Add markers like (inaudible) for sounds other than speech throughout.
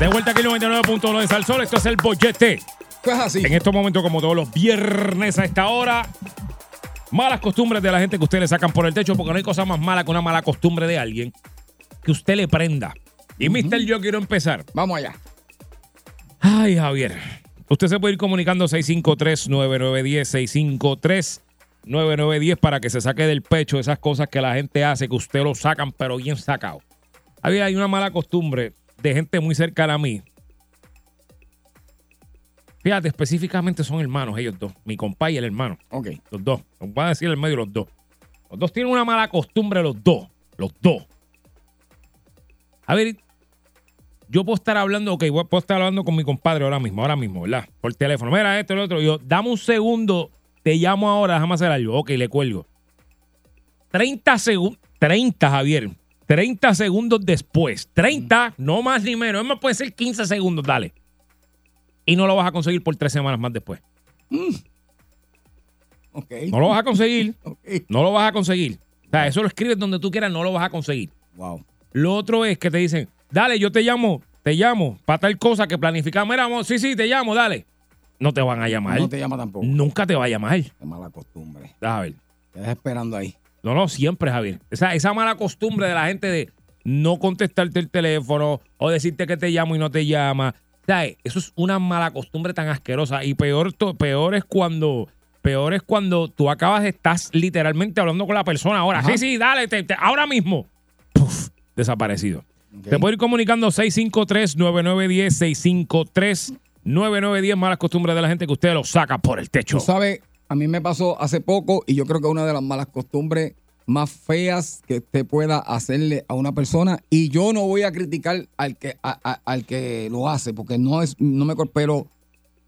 De vuelta aquí 99.1 de Salsol, esto es el bollete. Pues así. En estos momentos, como todos los viernes a esta hora, malas costumbres de la gente que usted le sacan por el techo, porque no hay cosa más mala que una mala costumbre de alguien que usted le prenda. Y Mister, yo quiero empezar. Vamos allá. Ay, Javier. Usted se puede ir comunicando 653-9910, 653-9910 para que se saque del pecho esas cosas que la gente hace, que usted lo sacan, pero bien sacado. Javier, hay una mala costumbre de gente muy cercana a mí. Fíjate, específicamente son hermanos ellos dos, mi compa y el hermano, Ok. los dos. Los voy a decir el medio los dos. Los dos tienen una mala costumbre, los dos, los dos. A ver, yo puedo estar hablando, ok, puedo estar hablando con mi compadre ahora mismo, ahora mismo, ¿verdad? Por teléfono. Mira esto, lo otro. Yo, dame un segundo, te llamo ahora, déjame hacer algo. Ok, le cuelgo. 30 segundos, 30, Javier. 30 segundos después. 30, no más ni menos. Es más, puede ser 15 segundos, dale. Y no lo vas a conseguir por tres semanas más después. Ok. No lo vas a conseguir. (laughs) Ok. No lo vas a conseguir. O sea, eso lo escribes donde tú quieras, no lo vas a conseguir. Wow. Lo otro es que te dicen, dale, yo te llamo, te llamo para tal cosa que planificamos. Mira, amor, sí, sí, te llamo, dale. No te van a llamar. No te llama tampoco. Nunca te va a llamar. Qué mala costumbre. A ver. Te dejas esperando ahí. No, no, siempre, Javier. Esa, esa mala costumbre de la gente de no contestarte el teléfono o decirte que te llamo y no te llama. ¿Sabes? Eso es una mala costumbre tan asquerosa. Y peor, peor es cuando. Peor es cuando tú acabas, estás literalmente hablando con la persona ahora. Ajá. Sí, sí, dale, te- te- ahora mismo. Puf, desaparecido. Ok. Te puedo ir comunicando 653-9910, 653-9910, malas costumbres de la gente que usted lo saca por el techo. Tú sabes, a mí me pasó hace poco y yo creo que una de las malas costumbres más feas que usted pueda hacerle a una persona y yo no voy a criticar al que a- a- al que lo hace porque no es no me pero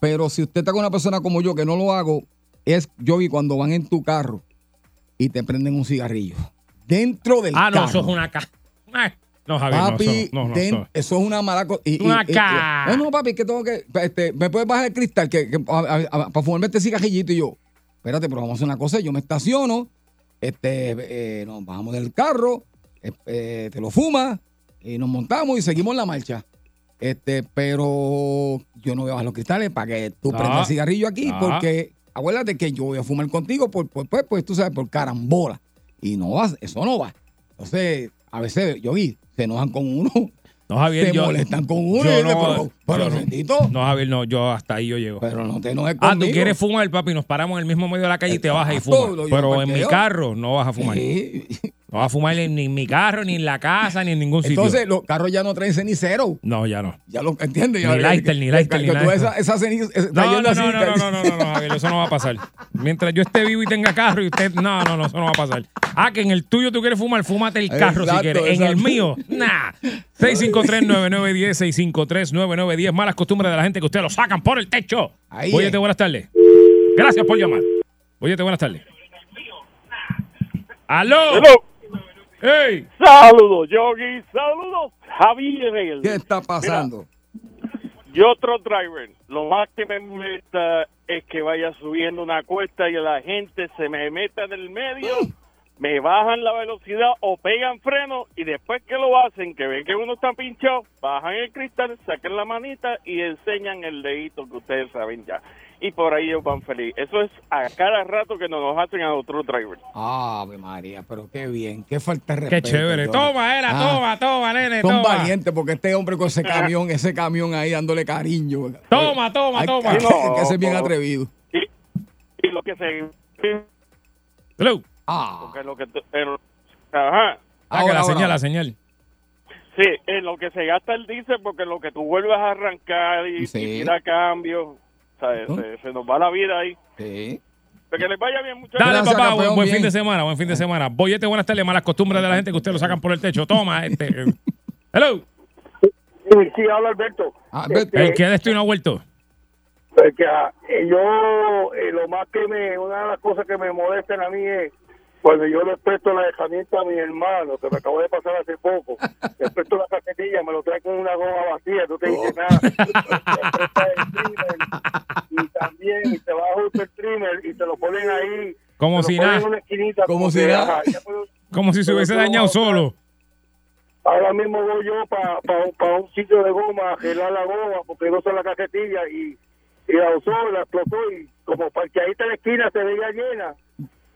pero si usted está con una persona como yo que no lo hago es yo vi cuando van en tu carro y te prenden un cigarrillo dentro del Ah, no, carro. eso es una ca... Ay, No, Javier, Papi, eso no, no, no, den- eso- eso es una mala cosa. Una No, no, papi, que tengo que. Este, ¿Me puedes bajar el cristal que, que- a- a- a- para fumarme este cigarrillito? Y yo, espérate, pero vamos a hacer una cosa. Yo me estaciono, este, eh, nos bajamos del carro, eh, te lo fumas, y nos montamos y seguimos la marcha. Este, pero yo no voy a bajar los cristales para que tú Ah. prendas el cigarrillo aquí, Ah. porque acuérdate que yo voy a fumar contigo por, por- pues, pues, tú sabes, por carambola. Y no va, eso no va. Entonces, a veces, yo vi, se enojan con uno, No, Javier, se yo... molestan con uno, yo no- pero, no. bendito, No, Javier, no, yo hasta ahí yo llego. pero no te enojes Ah, conmigo. tú quieres fumar, papi, nos paramos en el mismo medio de la calle y te bajas y fumas. Pero en mi carro no vas a fumar. Sí. No vas a fumar ni en mi carro, ni en la casa, ni en ningún sitio. Entonces, los carros ya no traen cenicero. No, ya no. Ya lo entiendes. Ni Ya- lighter, ni lighter, ni esa, esa ceniza está No, no, no, no, no, no, no, no, Javier, eso no va a pasar. Mientras yo esté vivo y tenga carro y usted, no, no, no, eso no va a pasar. Ah, que en el tuyo tú quieres fumar, fúmate el carro Exacto, si quieres. En el mío, nah. (laughs) 653-9910, 653-9910, malas costumbres de la gente que ustedes lo sacan por el techo. Ahí Óyete, es. buenas tardes. Gracias por llamar. Óyete, buenas tardes. ¡Aló! ¡Ey! Saludos, Yogi. Saludos, Javier. ¿Qué está pasando? Yo otro driver. Lo más que me molesta es que vaya subiendo una cuesta y la gente se me meta en el medio, me bajan la velocidad o pegan freno y después que lo hacen, que ven que uno está pinchado, bajan el cristal, sacan la manita y enseñan el dedito que ustedes saben ya. Y por ahí ellos van feliz. Eso es a cada rato que nos hacen a otro driver. Ave María, pero qué bien. Qué falta de ¡Qué respeto. chévere! Johnny. Toma, era, Ah, toma, toma, nene, Son toma. valientes porque este hombre con ese camión, ese camión ahí dándole cariño. Toma, toma, Hay toma. que- Hay que ser bien No, no. atrevido. Y, y lo que se... Hello. Ah, Porque lo que... tú- el- ajá. Ah, que la ahora. señal, la señal. Sí, en lo que se gasta el diésel, porque lo que tú vuelves a arrancar y, Sí. y tira cambio, o sea, ¿No? se, se nos va la vida ahí. sí. Que les vaya bien, muchachos. Dale, Gracias, papá, campeón, buen, buen bien. fin de semana, buen fin de semana. Boyete, buenas tardes, malas costumbres de la gente que ustedes lo sacan por el techo. Toma, este. Hello. Sí, sí, habla Alberto. Ah, Alberto. El que de esto y no ha vuelto. Porque ah, eh, yo, eh, lo más que me, una de las cosas que me molestan a mí es cuando yo le presto la herramienta a mi hermano, que me acabo de pasar hace poco, (laughs) le presto la cajetilla, me lo trae con una goma vacía, no te dice nada. (laughs) El trimmer, y también y te baja justo el trimmer y te lo ponen ahí. Como si nada. en una esquinita, Como si que, nada. Como si se hubiese dañado solo. Ahora mismo voy yo para pa, un sitio de goma a gelar la goma porque no usa la cajetilla y, y la usó, la explotó y como parqueadita en la esquina se veía llena,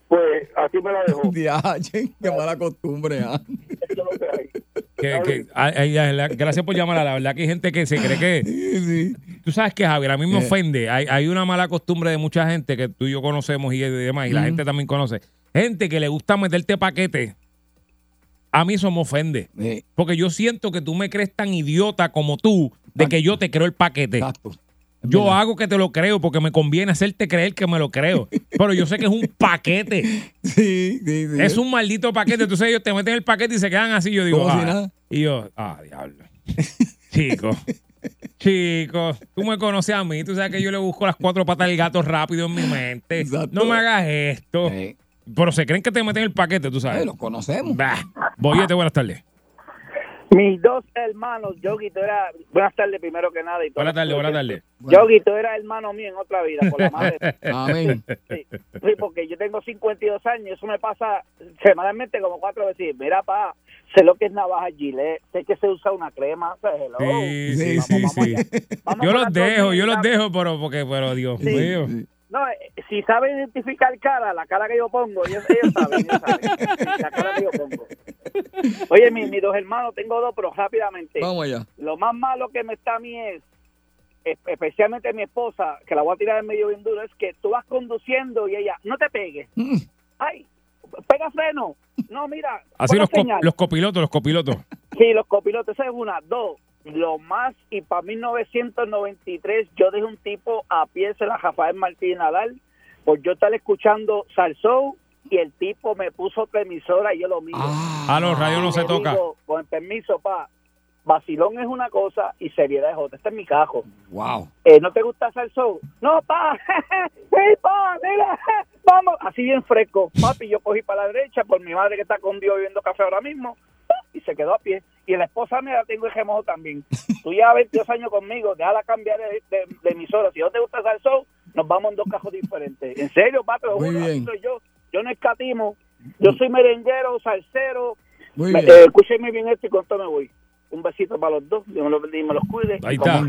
pues así me la dejó. Diache, (laughs) qué mala costumbre. ah. Que hay. Que, que- ay, ay, ay, la- gracias por llamar. La verdad que hay gente que se cree que. Sí, sí. Tú sabes que, Javier, a mí me Eh. ofende. Hay, hay una mala costumbre de mucha gente que tú y yo conocemos y demás, y la gente también conoce. Gente que le gusta meterte paquete. A mí eso me ofende. Eh, Porque yo siento que tú me crees tan idiota como tú de que yo te creo el paquete. exacto. Yo verdad. hago que te lo creo porque me conviene hacerte creer que me lo creo. Pero yo sé que es un paquete. (laughs) Sí, sí, sí. Es un maldito paquete. Entonces ellos te meten el paquete y se quedan así. Yo digo, si ah. nada. Y yo, ah, diablo. Chico. (laughs) Chico, tú me conoces a mí, tú sabes que yo le busco las cuatro patas del gato rápido en mi mente. Exacto. No me hagas esto. Pero se creen que te meten el paquete, tú sabes. los conocemos. Bah. Boyete, buenas tardes. Mis dos hermanos, Yogi, tú eras. Buenas tardes, primero que nada. Y Buenas tardes, buenas tardes. Yogi, tú eras hermano mío en otra vida, por la madre. (laughs) Amén. Sí, sí, porque yo tengo 52 años, eso me pasa semanalmente como cuatro veces. Mira, pa, sé lo que es navaja Gillette, sé que se usa una crema. o sea, hello. Sí, sí, Sí, sí, vamos Yo los dejo, yo los dejo, pero porque, pero Dios Sí. mío. No, eh, si saben identificar cara, la cara que yo pongo, ellos, ellos saben, ellos saben. La cara que yo pongo. Oye, mis, mis dos hermanos, tengo dos, pero rápidamente. Vamos allá. Lo más malo que me está a mí es, es- especialmente mi esposa, que la voy a tirar en medio bien duro, es que tú vas conduciendo y ella, no te pegues. Mm. Ay, pega freno. No, mira. Así los, co- los copilotos, los copilotos. Sí, los copilotos, esa es una. Dos, lo más, y para 1993 yo dejé un tipo a pie, se la Rafael Martín Nadal, por yo estar escuchando Salsou y el tipo me puso otra emisora y yo lo miro. A los radios no Y se toca. con el permiso, pa, vacilón es una cosa y seriedad es otra. Este es mi cajo. Wow. Eh, ¿No te gusta Salsou? No, pa, (laughs) sí, pa, mira, (laughs) vamos. Así bien fresco. Papi, yo cogí para la derecha por mi madre que está con Dios bebiendo café ahora mismo y se quedó a pie. Y la esposa mía la tengo en remojo también. Tú ya 22 años conmigo, déjala cambiar de, de- de emisora. Si no te gusta Salsou, nos vamos en dos cajos diferentes. En serio, soy yo. Yo no escatimo. Yo soy merenguero, salsero. Muy Me- bien. eh, escúcheme bien esto y con esto me voy. Un besito para los dos. Dios me los bendiga y me los cuide. Ahí Y como está.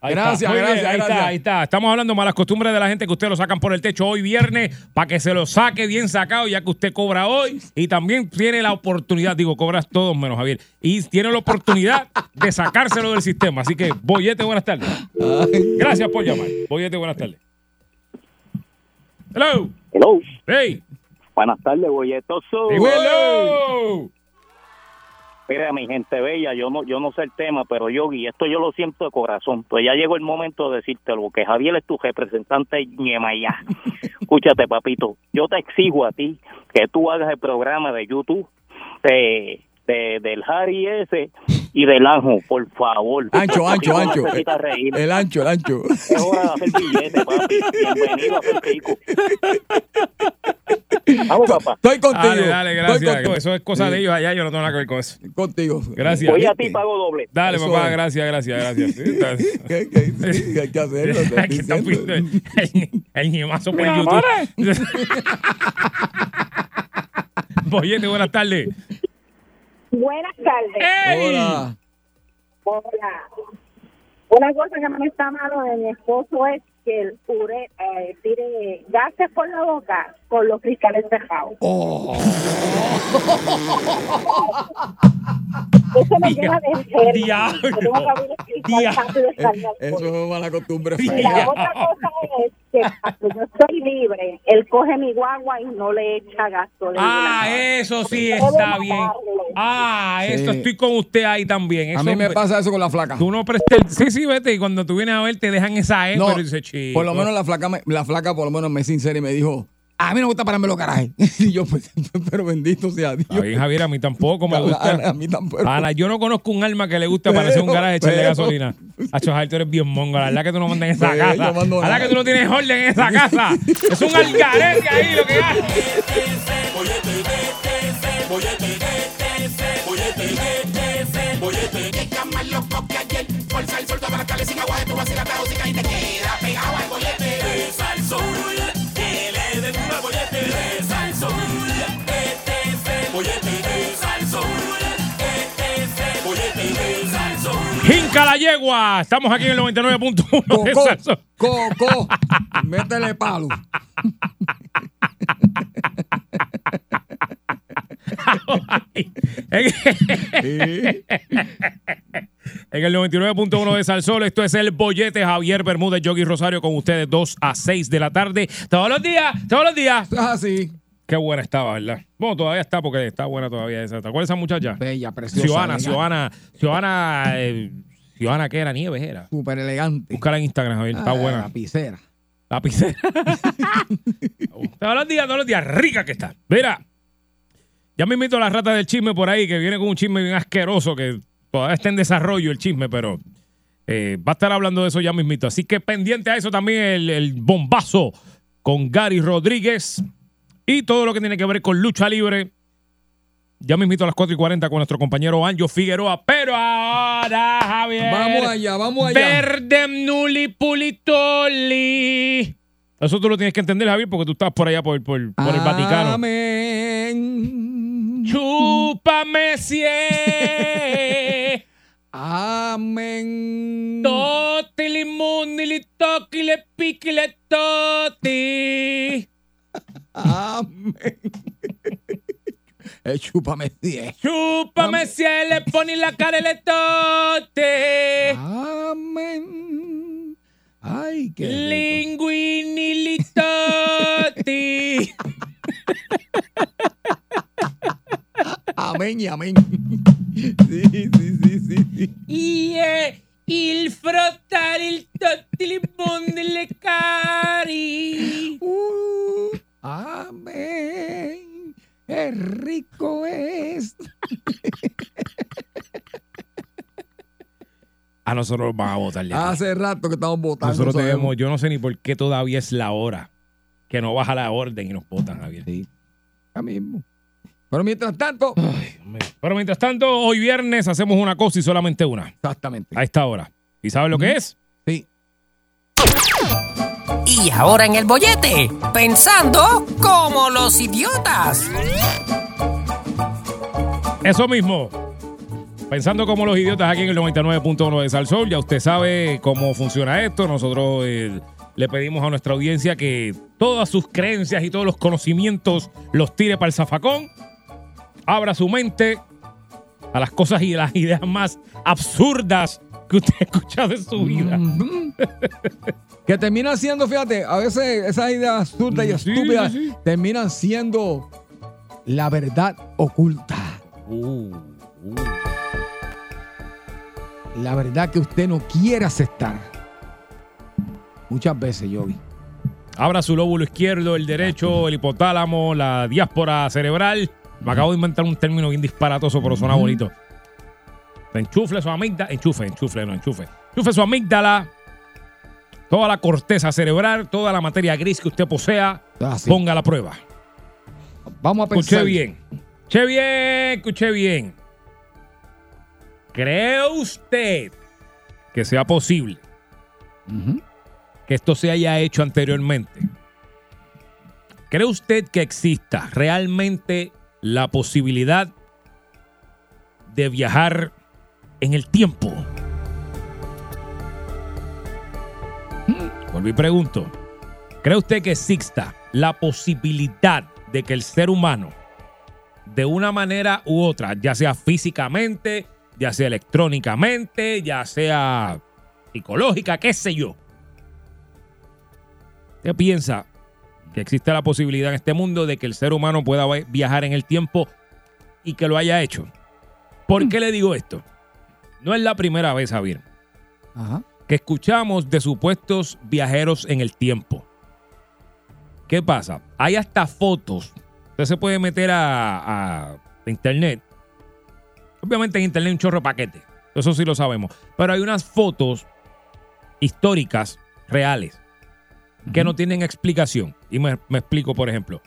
Ahí Gracias, está. Muy bien, gracias, ahí gracias. está, ahí está. Estamos hablando malas costumbres de la gente que usted lo sacan por el techo hoy viernes para que se lo saque bien sacado ya que usted cobra hoy y también tiene la oportunidad, digo, cobras todos menos Javier, y tiene la oportunidad de sacárselo del sistema. Así que, Boyete, buenas tardes. Gracias por llamar. Boyete, buenas tardes. Hello. Hello. Hey. Buenas tardes, bolletoso. Hello. Mira, mi gente bella, yo no, yo no sé el tema, pero Yogi, esto yo lo siento de corazón. Pues ya llegó el momento de decírtelo, que Javier es tu representante Ñemayá. (laughs) Escúchate, papito, yo te exijo a ti que tú hagas el programa de YouTube de, de- del Harry ese y del Anjo, por favor. Ancho, ancho, ancho. El ancho, el ancho. Es hora de hacer billete, papi. Bienvenido a hacer pico. Vamos, papá. Estoy contigo. Dale, dale, gracias. contigo. Eso es cosa Sí. de ellos allá, yo no tengo nada que ver con eso. Contigo. Gracias. Voy a ti pago doble. Dale, Eso papá, es. gracias, gracias, gracias. (laughs) ¿Qué, qué, sí, hay que hacerlo. (laughs) Aquí está el, el, ñemazo por YouTube. Boyete, (laughs) buenas tardes. Buenas tardes. Hola. Hola. Una cosa que me está malo de mi esposo es que el ure, eh, tire gases por la boca con los cristales cerrados. Oh. (laughs) Eso me llena de enfermo. Diablo. Al Eso es mala costumbre. Y la otra cosa es que cuando yo estoy libre, él coge mi guagua y no le echa gasolina. Ah, eso sí está bien. Ah, Sí. eso estoy con usted ahí también. A mí me pasa eso con la flaca. Tú no prestes. Sí, sí, vete. Y cuando tú vienes a ver, te dejan esa E, No, pero dice, chico. por lo menos la flaca, me- la flaca por lo menos me es sincera y me dijo, A mí no me gusta pararme en los garajes. Y yo, pues, pero bendito sea Dios. Está bien, Javier, a mí tampoco me A- gusta. a- a mí tampoco. Ana, yo no conozco un alma que le guste aparecer un garaje echarle gasolina. Hacho, Javier, tú eres bien mongo. La verdad que tú no mandas en esa Pues, casa. La verdad nada. que tú no tienes orden en esa casa. Es un algarete ahí lo que hay. Jinca la yegua. Estamos aquí en el (laughs) 99.1 de Coco, coco, (laughs) métele palo. (laughs) en el 99.1 de Salsol, esto es el bollete Javier Bermúdez, Yogi Rosario con ustedes 2 a 6 de la tarde. Todos los días, todos los días. Así. Qué buena estaba, ¿verdad? Bueno, todavía está porque está buena todavía esa. ¿Te acuerdas esa muchacha? Bella, preciosa. Ciudadana, elegante, Ciudadana, Ciudadana, eh, ¿qué era? Nieves era. Súper elegante. Búscala en Instagram, Javier, está Ah, buena. Lapicera. Lapicera. (laughs) todos los días, todos los días, rica que está. Mira, ya me invito a la rata del chisme por ahí, que viene con un chisme bien asqueroso, que todavía está en desarrollo el chisme, pero eh, va a estar hablando de eso ya mismito. Así que pendiente a eso también el, el bombazo con Gary Rodríguez y todo lo que tiene que ver con lucha libre. Ya me invito a las 4 y 40 con nuestro compañero Anjo Figueroa. Pero ahora, Javier. Vamos allá, vamos allá. Verdem nuli pulitoli. Eso tú lo tienes que entender, Javier, porque tú estás por allá por, por, por el Vaticano. Amén. Chúpame sie. Amén. Toti limundi li toki le piqui le toti. Amén. (laughs) Eh, chúpame 10. Chúpame sie le poni la cara le tote. Amén. Ay, qué rico. Linguini. (laughs) Amén y amén. (laughs) Sí, sí, sí, sí, sí. Yeah, il frottare nosotros nos van a votar de aquí. Hace rato que estamos votando. Nosotros sabemos. tenemos, yo no sé ni por qué todavía es la hora que no baja la orden y nos votan, Javier. Sí. Ya mismo. Pero mientras tanto, Pero mientras tanto, hoy viernes hacemos una cosa y solamente una. exactamente. A esta hora. ¿Y sabes lo que es? Sí. Y ahora en el bollete, pensando como los idiotas. Eso mismo. Pensando como los idiotas aquí en el 99.1 de Salsol, ya usted sabe cómo funciona esto. Nosotros eh, le pedimos a nuestra audiencia que todas sus creencias y todos los conocimientos los tire para el zafacón. Abra su mente a las cosas y las ideas más absurdas que usted ha escuchado en su vida. (laughs) Que terminan siendo, fíjate, a veces esas ideas absurdas y Sí, estúpidas sí, sí. terminan siendo la verdad oculta. Uh, uh. La verdad que usted no quiere aceptar. Muchas veces yo vi. Abra su lóbulo izquierdo, el derecho, el hipotálamo, la diáspora cerebral. Me acabo de inventar un término bien disparatoso, pero suena bonito. Enchufle su amígdala. Enchufe, enchufe, no, enchufe. Enchufe su amígdala. Toda la corteza cerebral, toda la materia gris que usted posea, Así. ponga a la prueba. Vamos a Escuché pensar. bien. Escuché bien, escuché bien. ¿Cree usted que sea posible que esto se haya hecho anteriormente? ¿Cree usted que exista realmente la posibilidad de viajar en el tiempo? Volví y pregunto. ¿Cree usted que exista la posibilidad de que el ser humano, de una manera u otra, ya sea físicamente, ya sea electrónicamente, ya sea psicológica, qué sé yo, ¿Qué piensa que existe la posibilidad en este mundo de que el ser humano pueda vi- viajar en el tiempo y que lo haya hecho? ¿Por qué le digo esto? No es la primera vez, Javier, Ajá. que escuchamos de supuestos viajeros en el tiempo. ¿Qué pasa? Hay hasta fotos. Usted se puede meter a, a internet. Obviamente en internet hay un chorro de paquete. Eso sí lo sabemos. Pero hay unas fotos históricas, reales, que no tienen explicación. Y me, me explico, por ejemplo.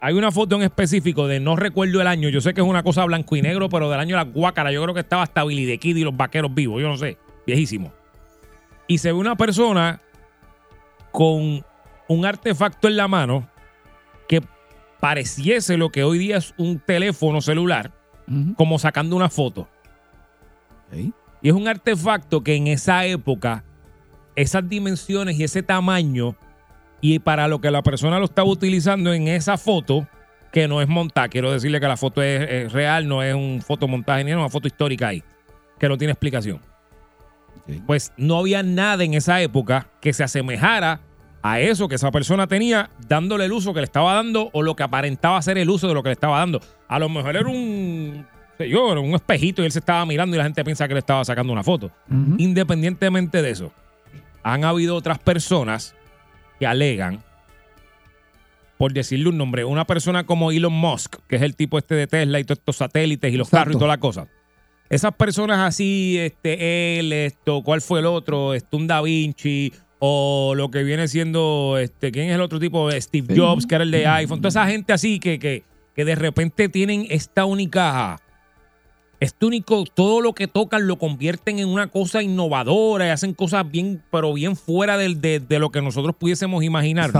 Hay una foto en específico de no recuerdo el año. Yo sé que es una cosa blanco y negro, pero del año de la guácara. Yo creo que estaba hasta Billy the Kid y los vaqueros vivos. Yo no sé. Viejísimo. Y se ve una persona con un artefacto en la mano que pareciese lo que hoy día es un teléfono celular, como sacando una foto. Y es un artefacto que en esa época, esas dimensiones y ese tamaño, y para lo que la persona lo estaba utilizando en esa foto, que no es montada, quiero decirle que la foto es, es real, no es un fotomontaje ni es una foto histórica ahí, que no tiene explicación. Pues no había nada en esa época que se asemejara a eso que esa persona tenía, dándole el uso que le estaba dando o lo que aparentaba ser el uso de lo que le estaba dando. A lo mejor era un, yo, era un espejito y él se estaba mirando y la gente piensa que le estaba sacando una foto. Independientemente de eso, han habido otras personas que alegan, por decirle un nombre, una persona como Elon Musk, que es el tipo este de Tesla y todos estos satélites y los carros y toda la cosa. Esas personas así, este, él, esto, ¿cuál fue el otro? Este, un Da Vinci, o lo que viene siendo, este, ¿quién es el otro tipo? Steve Jobs, que era el de iPhone. Toda esa gente así que, que, que de repente tienen esta única, este único, todo lo que tocan lo convierten en una cosa innovadora y hacen cosas bien, pero bien fuera del- de, de lo que nosotros pudiésemos imaginar.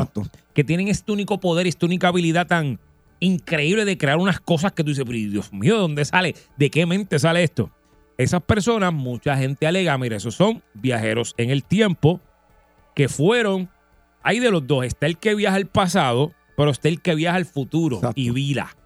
Que tienen este único poder y esta única habilidad tan increíble de crear unas cosas que tú dices, pero Dios mío, ¿de dónde sale? ¿De qué mente sale esto? Esas personas, mucha gente alega, mira, esos son viajeros en el tiempo que fueron, hay de los dos, está el que viaja al pasado, pero está el que viaja al futuro y vira.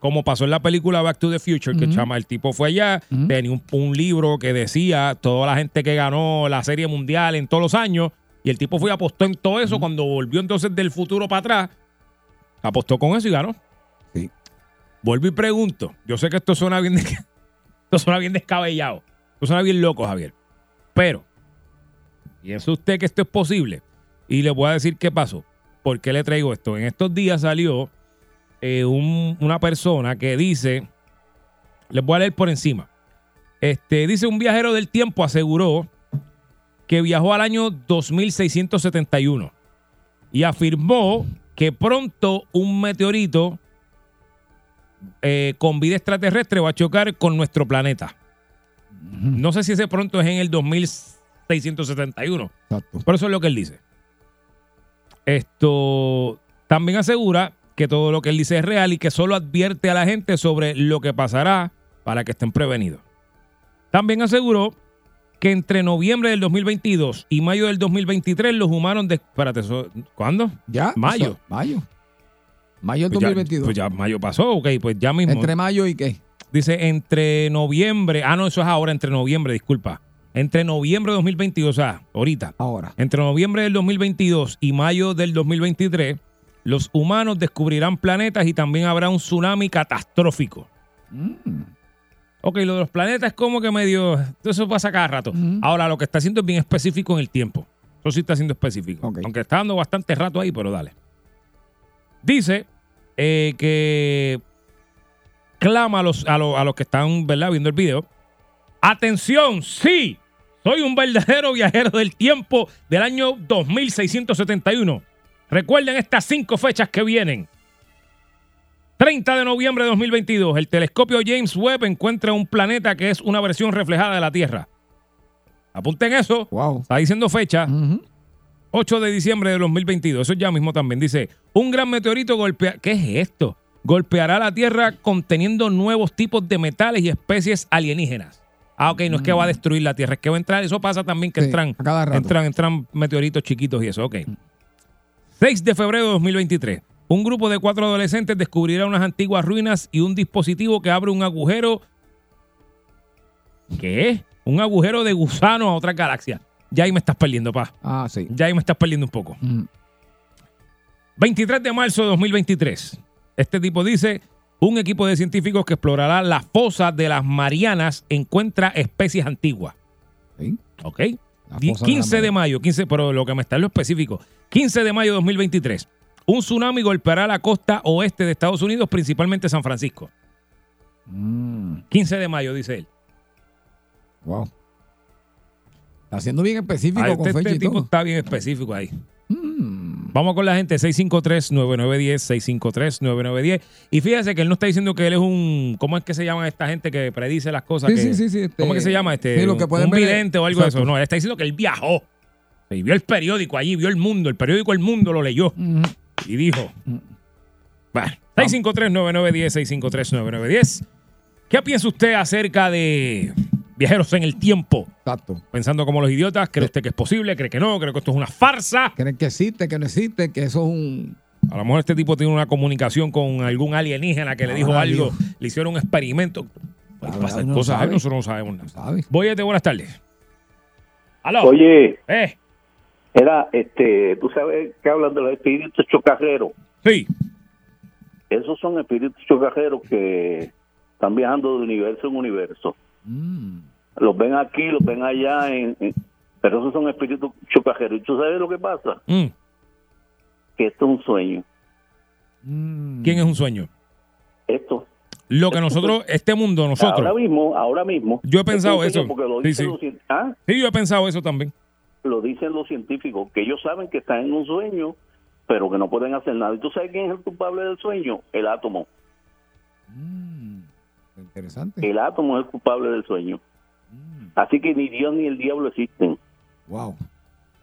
Como pasó en la película Back to the Future, que chama, el tipo fue allá, tenía un, un libro que decía toda la gente que ganó la serie mundial en todos los años, y el tipo fue y apostó en todo eso. Cuando volvió entonces del futuro para atrás, apostó con eso y ganó. Sí. Vuelvo y pregunto. Yo sé que esto suena bien, de- (laughs) esto suena bien descabellado. Esto suena bien loco, Javier. Pero, piensa usted que esto es posible. Y le voy a decir qué pasó. ¿Por qué le traigo esto? En estos días salió eh, un- una persona que dice, les voy a leer por encima. Este, dice un viajero del tiempo aseguró que viajó al año 2671 y afirmó que pronto un meteorito eh, con vida extraterrestre va a chocar con nuestro planeta. No sé si ese pronto es en el 2671. Pero eso es lo que él dice. Esto también asegura que todo lo que él dice es real y que solo advierte a la gente sobre lo que pasará para que estén prevenidos. También aseguró que entre noviembre del 2022 y mayo del 2023 los humanos de... Espérate, ¿cuándo? ¿Ya? Mayo. Mayo. Mayo del Pues ya- 2022. pues ya mayo pasó, ok, pues ya mismo. ¿Entre mayo y qué? Dice entre noviembre, ah no, eso es ahora, entre noviembre, disculpa. Entre noviembre de 2022, o sea, ahorita. Ahora. Entre noviembre del 2022 y mayo del 2023, los humanos descubrirán planetas y también habrá un tsunami catastrófico. Ok, lo de los planetas es como que medio. Eso pasa cada rato. Ahora, lo que está haciendo es bien específico en el tiempo. Eso sí está siendo específico. Aunque está dando bastante rato ahí, pero dale. Dice eh, que clama a los, a, los, a los que están ¿verdad? viendo el video. Atención, sí, soy un verdadero viajero del tiempo del año 2671. Recuerden estas cinco fechas que vienen. 30 de noviembre de 2022, el telescopio James Webb encuentra un planeta que es una versión reflejada de la Tierra. Apunten eso. Está diciendo fecha. 8 de diciembre de 2022. Eso ya mismo también. Dice, un gran meteorito golpea... ¿Qué es esto? Golpeará la Tierra conteniendo nuevos tipos de metales y especies alienígenas. Ah, ok, no es que va a destruir la Tierra, es que va a entrar. Eso pasa también que Sí, entran, a cada rato. entran, entran meteoritos chiquitos y eso. Ok. 6 de febrero de 2023. Un grupo de cuatro adolescentes descubrirá unas antiguas ruinas y un dispositivo que abre un agujero. ¿Qué? Un agujero de gusano a otra galaxia. Ya ahí me estás perdiendo, pa. Ah, sí. Ya ahí me estás perdiendo un poco. 23 de marzo de 2023. Este tipo dice, un equipo de científicos que explorará la fosa de las Marianas encuentra especies antiguas. Ok. Fosa de 15 de, las mayo, 15, pero lo que me está en lo específico. 15 de mayo de 2023. Un tsunami golpeará la costa oeste de Estados Unidos, principalmente San Francisco. 15 de mayo, dice él. Mm, Wow. Está siendo bien específico con este, fecha este y tipo está bien específico ahí. Mm. Vamos con la gente, 653-9910, 653-9910. Y fíjese que él no está diciendo que él es un. ¿Cómo es que se llama esta gente que predice las cosas? Sí, que- sí, sí, sí, este- ¿Cómo es que se llama? Este, sí, lo que un vidente o algo de eso. No, él está diciendo que él viajó. Y vio el periódico allí, vio el mundo. El periódico El Mundo lo leyó. Y dijo. Bueno, 653-9910, 653-9910. ¿Qué piensa usted acerca de viajeros en el tiempo? Exacto. Pensando como los idiotas, ¿cree usted que es posible? ¿Cree que no? ¿Cree que esto es una farsa? ¿Creen que existe, que no existe, que eso es un. A lo mejor este tipo tiene una comunicación con algún alienígena que le dijo Ahora algo, Dios. le hicieron un experimento. Puede Ahora pasar uno no cosas, sabe. nosotros no sabemos nada. ¿Sabes? Boyete, buenas tardes. Aló. Oye, Eh, era, este, tú sabes que hablan de los espíritus chocarreros. sí. Esos son espíritus chocarreros que están viajando de universo en universo. Mm. Los ven aquí, los ven allá, en, en- pero esos son espíritus chocarreros. ¿Y tú sabes lo que pasa? Mm. Que esto es un sueño. Mm. ¿Quién es un sueño? Esto. Lo que nosotros, este mundo, nosotros. Ahora mismo, ahora mismo. Yo he pensado eso. lo Sí, dicen, sí. Los, ¿ah? Sí, yo he pensado eso también. lo dicen los científicos, que ellos saben que están en un sueño, pero que no pueden hacer nada. ¿Y tú sabes quién es el culpable del sueño? El átomo. Mm. Interesante. El átomo es el culpable del sueño. Así que ni Dios ni el diablo existen. Wow.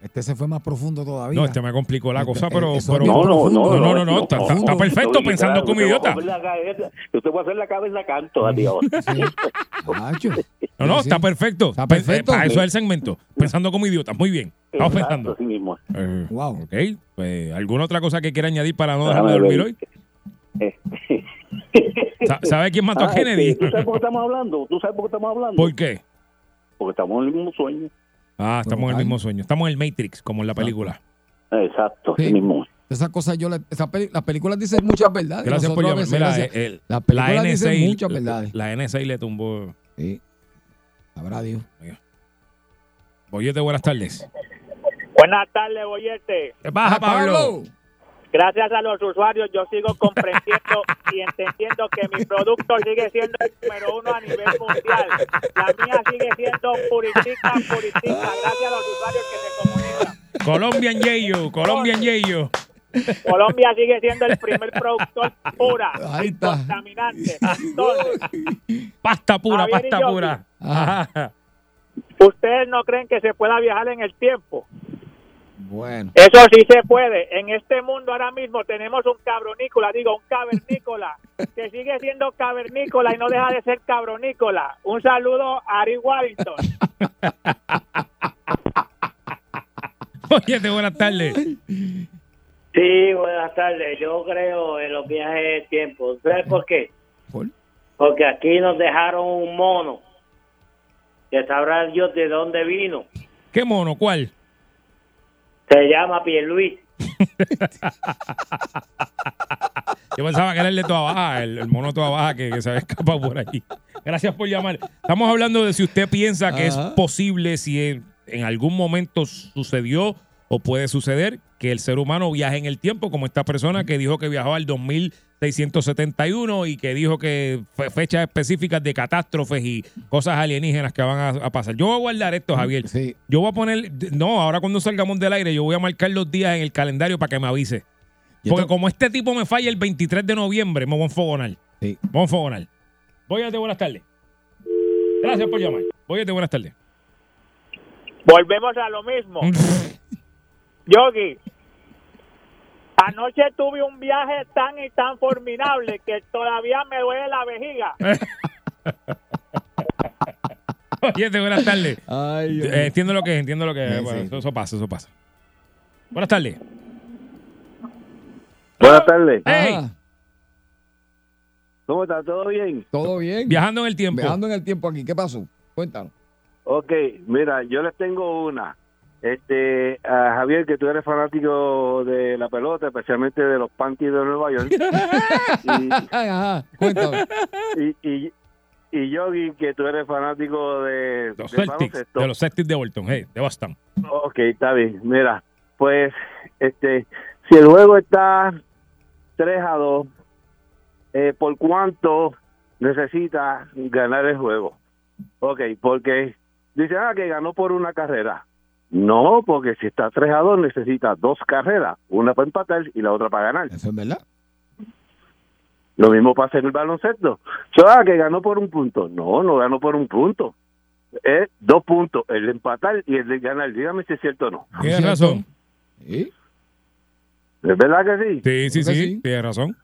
Este se fue más profundo todavía. No, este me complicó la Este- cosa, pero. eso pero- bien No, no, no, no, no, no, está, está- está perfecto pensando como usted va a idiota. mover la cabeza- Usted puede hacer la cabeza canto a Dios. Macho. No, no, está perfecto. Está Pe- eh, perfecto. Para eso es el segmento. Pensando como idiota. Muy bien. Estamos pensando. mismo. Eh, Wow. ok. Pues, ¿alguna otra cosa que quiera añadir para no dejarme dormir hoy? Sa- ¿Sabe quién mató a Ah, Kennedy? ¿Tú sabes por qué estamos hablando? ¿Tú sabes por qué estamos hablando? ¿Por qué? Porque estamos en el mismo sueño. Ah, estamos en el mismo sueño. Estamos en el Matrix, como en la película. Exacto, Sí. mismo. Esas cosas yo le- esas peli- las películas dicen muchas verdades. Gracias por llamar. Mira, el- las la películas dicen NSA, muchas verdades. la NSA le tumbó. Sí. Habrá Dios. Boyete, buenas tardes. Buenas tardes, Boyete. ¿Qué pasa, Ah, Pablo? Gracias a los usuarios, yo sigo comprendiendo y entendiendo que mi producto sigue siendo el número uno a nivel mundial. La mía sigue siendo puritica, puritica. Gracias a los usuarios que se comunican. Colombian Yeyo, Colombian Yeyo. Colombia sigue siendo el primer productor pura, Ahí está. contaminante. Entonces, Pasta pura, Javier pasta pura. Ajá. ¿ustedes no creen que se pueda viajar en el tiempo? Bueno. Eso sí se puede. En este mundo ahora mismo tenemos un cabronícola, digo, un cavernícola, (laughs) que sigue siendo cavernícola y no deja de ser cabronícola. Un saludo a Ari Warrington. Boyete, (laughs) buenas tardes. Sí, buenas tardes. Yo creo en los viajes de tiempo. ¿Sabes por qué? ¿Por? Porque aquí nos dejaron un mono. Que sabrá Dios de dónde vino. ¿Qué mono? ¿Cuál? Se llama Pierluis. (laughs) Yo pensaba que era el de toda baja, el, el mono toda baja que, que se había escapado por allí. Gracias por llamar. Estamos hablando de si usted piensa que es posible, si en, en algún momento sucedió o puede suceder que el ser humano viaje en el tiempo, como esta persona que dijo que viajó al 2671 y que dijo que fe- fechas específicas de catástrofes y cosas alienígenas que van a, a pasar. Yo voy a guardar esto, Javier. Sí. Yo voy a poner, no, ahora cuando salgamos del aire, yo voy a marcar los días en el calendario para que me avise. Porque como este tipo me falla el 23 de noviembre, me voy a enfogonar. Sí. Vamos a enfogonar. Voyate, buenas tardes. Gracias por llamar. Voyate, buenas tardes. Volvemos a lo mismo. (laughs) Yogi, anoche tuve un viaje tan y tan formidable que todavía me duele la vejiga. (laughs) Voyate, buenas tardes. Ay, Eh, entiendo lo que es, entiendo lo que es. Sí, Bueno, sí. Eso, eso pasa, eso pasa. Buenas tardes. Buenas tardes. Hey. ¿Cómo está? ¿Todo bien? ¿Todo bien? viajando en el tiempo. Viajando en el tiempo aquí. ¿Qué pasó? Cuéntanos. Ok, mira, yo les tengo una. Este, a Javier, que tú eres fanático de la pelota, especialmente de los Panties de Nueva York. (laughs) Ajá. Cuéntame. y, y, y Yogi, que tú eres fanático de, Los del Celtics, de los Celtics de Bolton, hey, de Boston. Ok, está bien. Mira, pues, este, si el juego está 3 a 2, eh, ¿por cuánto necesita ganar el juego? Ok, porque dice, ah, que ganó por una carrera. No, porque si está 3 a 2 necesita dos carreras, una para empatar y la otra para ganar. Eso es verdad. Lo mismo pasa en el baloncesto. So, ah, que ganó por un punto. No, no ganó por un punto. Es dos puntos, el de empatar y el de ganar. Dígame si es cierto o no. Tienes razón. ¿Sí? ¿Es verdad que sí? Sí, sí, sí, sí. tienes razón.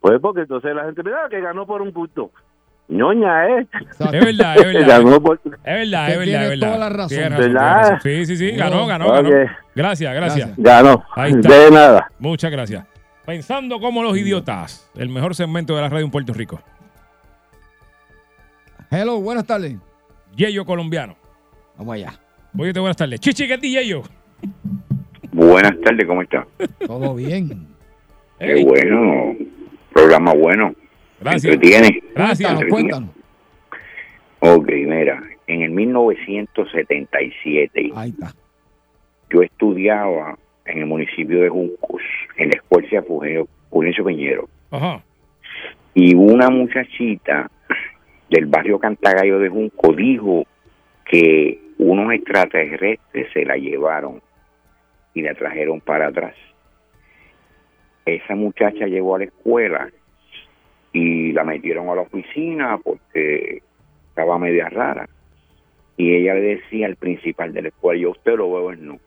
Pues porque entonces la gente mira que ganó por un punto. Ñoña, ¿eh? Es verdad, (laughs) es verdad. Ganó por- Es verdad, es verdad, tiene es verdad. toda la razón. Tiene razón, tiene ¿Verdad? razón. Sí, sí, sí, ganó, ganó, ganó. Gracias, gracias. Ganó. Ahí está. De nada. Muchas gracias. Pensando como los idiotas, el mejor segmento de la radio en Puerto Rico. Hello, buenas tardes. Yeyo colombiano. Vamos allá. Oye, buenas tardes. Chichi, ¿qué Yeyo? Buenas tardes, ¿cómo está? Todo bien. Qué bueno, programa bueno. Gracias. Entretiene. Gracias. Cuéntanos, cuéntanos. Ok, mira, en el 1977 Ahí está. yo estudiaba en el municipio de Juncos, en la escuela Fulgencio Fulgencio Peñero, Ajá. y una muchachita del barrio Cantagallo de Junco dijo que unos extraterrestres se la llevaron y la trajeron para atrás. Esa muchacha llegó a la escuela y la metieron a la oficina porque estaba media rara. Y ella le decía al principal de la escuela, yo usted lo veo en no.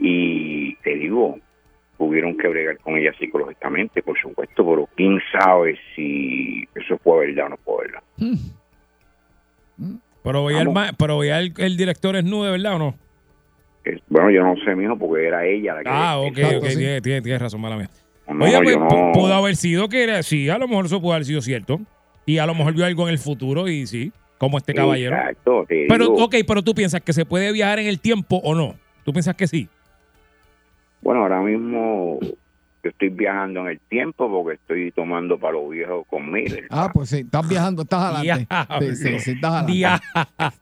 Y te digo, tuvieron que bregar con ella psicológicamente, por supuesto, pero quién sabe si eso fue verdad o no fue verdad. Pero veía, el, Vamos. ma- pero veía el, el director es nude, ¿verdad o no? Que- Bueno, yo no sé, mijo, porque era ella la que... Ah, ok, ok, tienes razón, mala mía. No, Oye, pues no- pudo haber sido que era, sí, a lo mejor eso pudo haber sido cierto. Y a lo mejor vio algo en el futuro y sí, como este caballero. Exacto, te Pero, digo. ok, pero tú piensas que se puede viajar en el tiempo o no. ¿Tú piensas que sí? Bueno, ahora mismo yo estoy viajando en el tiempo porque estoy tomando para los viejos con Miller. Ah, pues sí, estás viajando, estás adelante. Sí, sí, sí, estás adelante.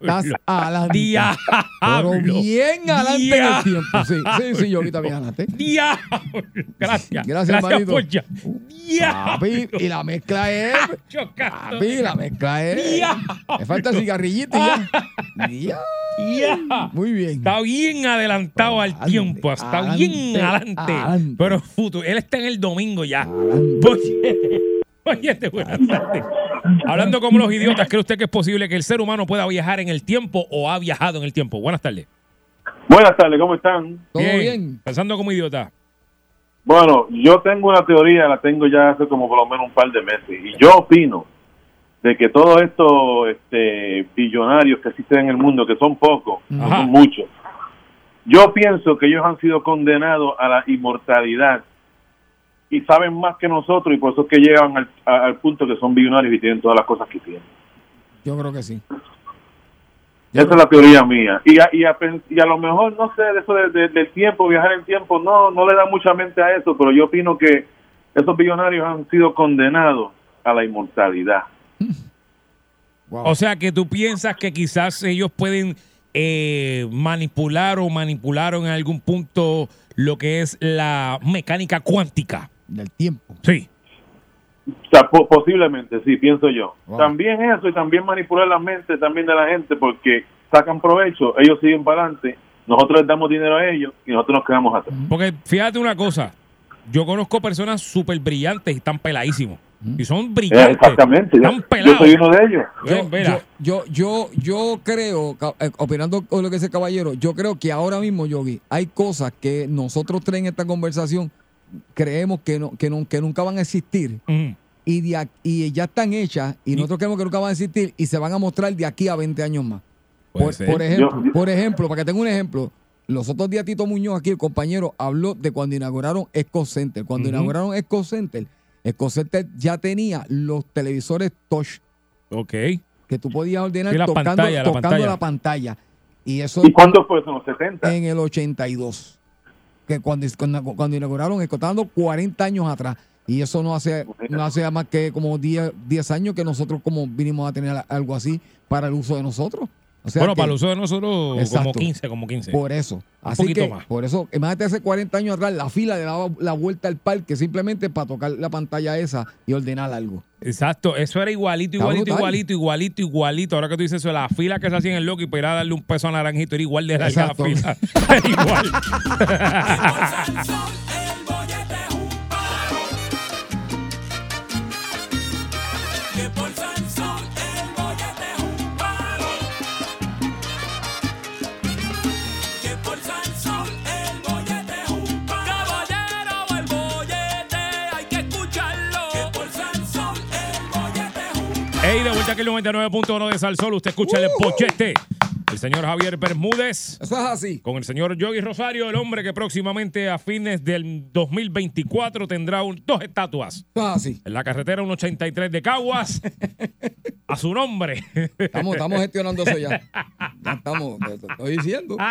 Estás adelante. Diablo. Pero bien adelante en el tiempo. Sí, sí, sí, yo ahorita bien adelante. Diablo. Gracias. Gracias, hermanito. Papi, y la mezcla es. Papi, la mezcla es. Me falta el cigarrillito y ya. Ya. Muy bien. Está bien adelantado al tiempo, está bien adelante. Pero futuro, él está en el domingo ya. Oye, (laughs) oye, buenas tardes. Hablando como los idiotas, ¿cree usted que es posible que el ser humano pueda viajar en el tiempo o ha viajado en el tiempo? Buenas tardes. Buenas tardes, ¿cómo están? Todo bien. Pensando como idiota. Bueno, yo tengo una teoría, la tengo ya hace como por lo menos un par de meses, y yo opino de que todos estos este, billonarios que existen en el mundo, que son pocos, no son muchos, yo pienso que ellos han sido condenados a la inmortalidad y saben más que nosotros y por eso es que llegan al, a- al punto que son billonarios y tienen todas las cosas que tienen. Yo creo que sí. Esa es la teoría mía. Y a, y a, y a lo mejor, no sé, de eso de- de- del tiempo, viajar en tiempo, no, no le da mucha mente a eso, pero yo opino que esos billonarios han sido condenados a la inmortalidad. (laughs) Wow. O sea que tú piensas que quizás ellos pueden eh, manipular o manipularon en algún punto lo que es la mecánica cuántica. Del tiempo. Sí. O sea, po- posiblemente, sí, pienso yo. Wow. También eso y también manipular la mente también de la gente porque sacan provecho, ellos siguen para adelante, nosotros les damos dinero a ellos y nosotros nos quedamos atrás. Porque fíjate una cosa, yo conozco personas súper brillantes y están peladísimos. Y son brillantes. exactamente, yo, Están yo pelados. soy uno de ellos. Yo, yo, yo, yo, yo creo, eh, opinando con lo que dice el caballero, yo creo que ahora mismo, Yogi, hay cosas que nosotros tres en esta conversación creemos que, no, que, no- que nunca van a existir y, de y ya están hechas y nosotros creemos que nunca van a existir y se van a mostrar de aquí a 20 años más. Por, ejemplo, Yo- por ejemplo, para que tenga un ejemplo, los otros días Tito Muñoz aquí, el compañero, habló de cuando inauguraron Esco Center. Cuando inauguraron Esco Center, Esco Center ya tenía los televisores touch Ok. que tú podías ordenar Sí, la tocando, pantalla, la tocando pantalla. la pantalla. Y eso ¿Y cuándo fue eso? ¿En los 70? en el 82. Que cuando, cuando, inauguraron Esco, está dando 40 años atrás. Y eso no hace, no hace más que como 10, 10 años que nosotros como vinimos a tener algo así para el uso de nosotros. O sea bueno, que- para el uso de nosotros, como Exacto. 15, como 15. Por eso. Un Así poquito que, más. por eso, imagínate hace 40 años atrás, la fila le daba la vuelta al parque simplemente para tocar la pantalla esa y ordenar algo. Exacto, eso era igualito, igualito, igualito, igualito, igualito. Ahora que tú dices eso, la fila que se hacía en el Loki para ir a darle un peso a Naranjito era igual de larga la fila. (laughs) Era igual. (laughs) de vuelta aquí el 99.1 de Salsol, usted escucha el pochete. El señor Javier Bermúdez. Eso es así. Con el señor Yogi Rosario, el hombre que próximamente a fines del 2024 tendrá un- dos estatuas. Eso es así. En la carretera 183 de Caguas. (laughs) a su nombre. Estamos, estamos gestionando eso ya. Ya estamos, te, te estoy diciendo. (laughs)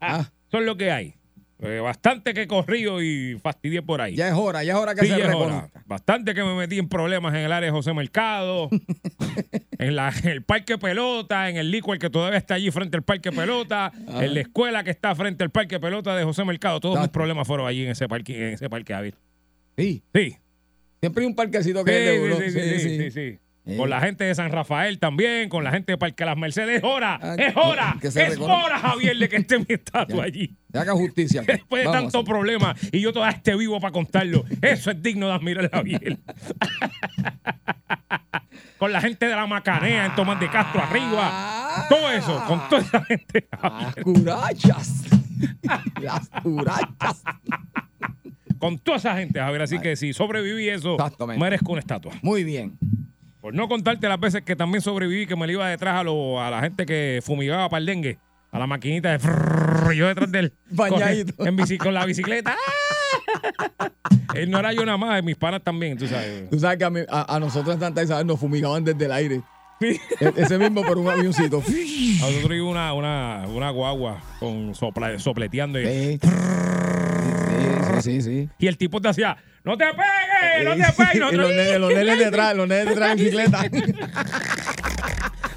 Ah. Es lo que hay. Eh, bastante que corrido y fastidié por ahí. Ya es hora, ya es hora que Sí, se reconozca. Bastante que me metí en problemas en el área de José Mercado, (laughs) en, la- en el Parque Pelota, en el licor que todavía está allí frente al Parque Pelota, Ah. en la escuela que está frente al Parque Pelota de José Mercado. Todos mis problemas fueron allí en ese parque, en ese parque. Sí. Sí. Siempre hay un parquecito Sí, que es de sí, sí, sí, sí, sí, sí. Eh. Con la gente de San Rafael también, con la gente de Parque Las Mercedes. Es hora, Ah, es hora, que se es reconozca. hora, Javier, de que esté mi (laughs) estatua allí. Se haga justicia. aquí. Después de Vamos tanto problema y yo todavía esté vivo para contarlo. (laughs) Eso es digno de admirar a Javier. (laughs) con la gente de la Macanea en Tomás de Castro arriba. Todo eso, con toda esa gente. Las curachas. Las curachas. Con toda esa gente, Javier. Así que si sobreviví eso, merezco una estatua. Muy bien. Por no contarte las veces que también sobreviví, que me le iba detrás a, lo- a la gente que fumigaba para el dengue, a la maquinita de frrrr, yo detrás del (laughs) Bañadito. en bici, con la bicicleta. (laughs) Él no era yo nada más, mis panas también, tú sabes. Tú sabes que a, mí- a- a nosotros en Santa Isabel nos fumigaban desde el aire. E- Ese mismo por un avioncito. (laughs) A nosotros iba una, una, una guagua con sopla- sopleteando y, Sí. Sí, sí, sí. y el tipo te hacía, no te pegues, no te (laughs) pegues. Nosotros- los nenes, los nenes detrás, los nenes detrás en bicicleta.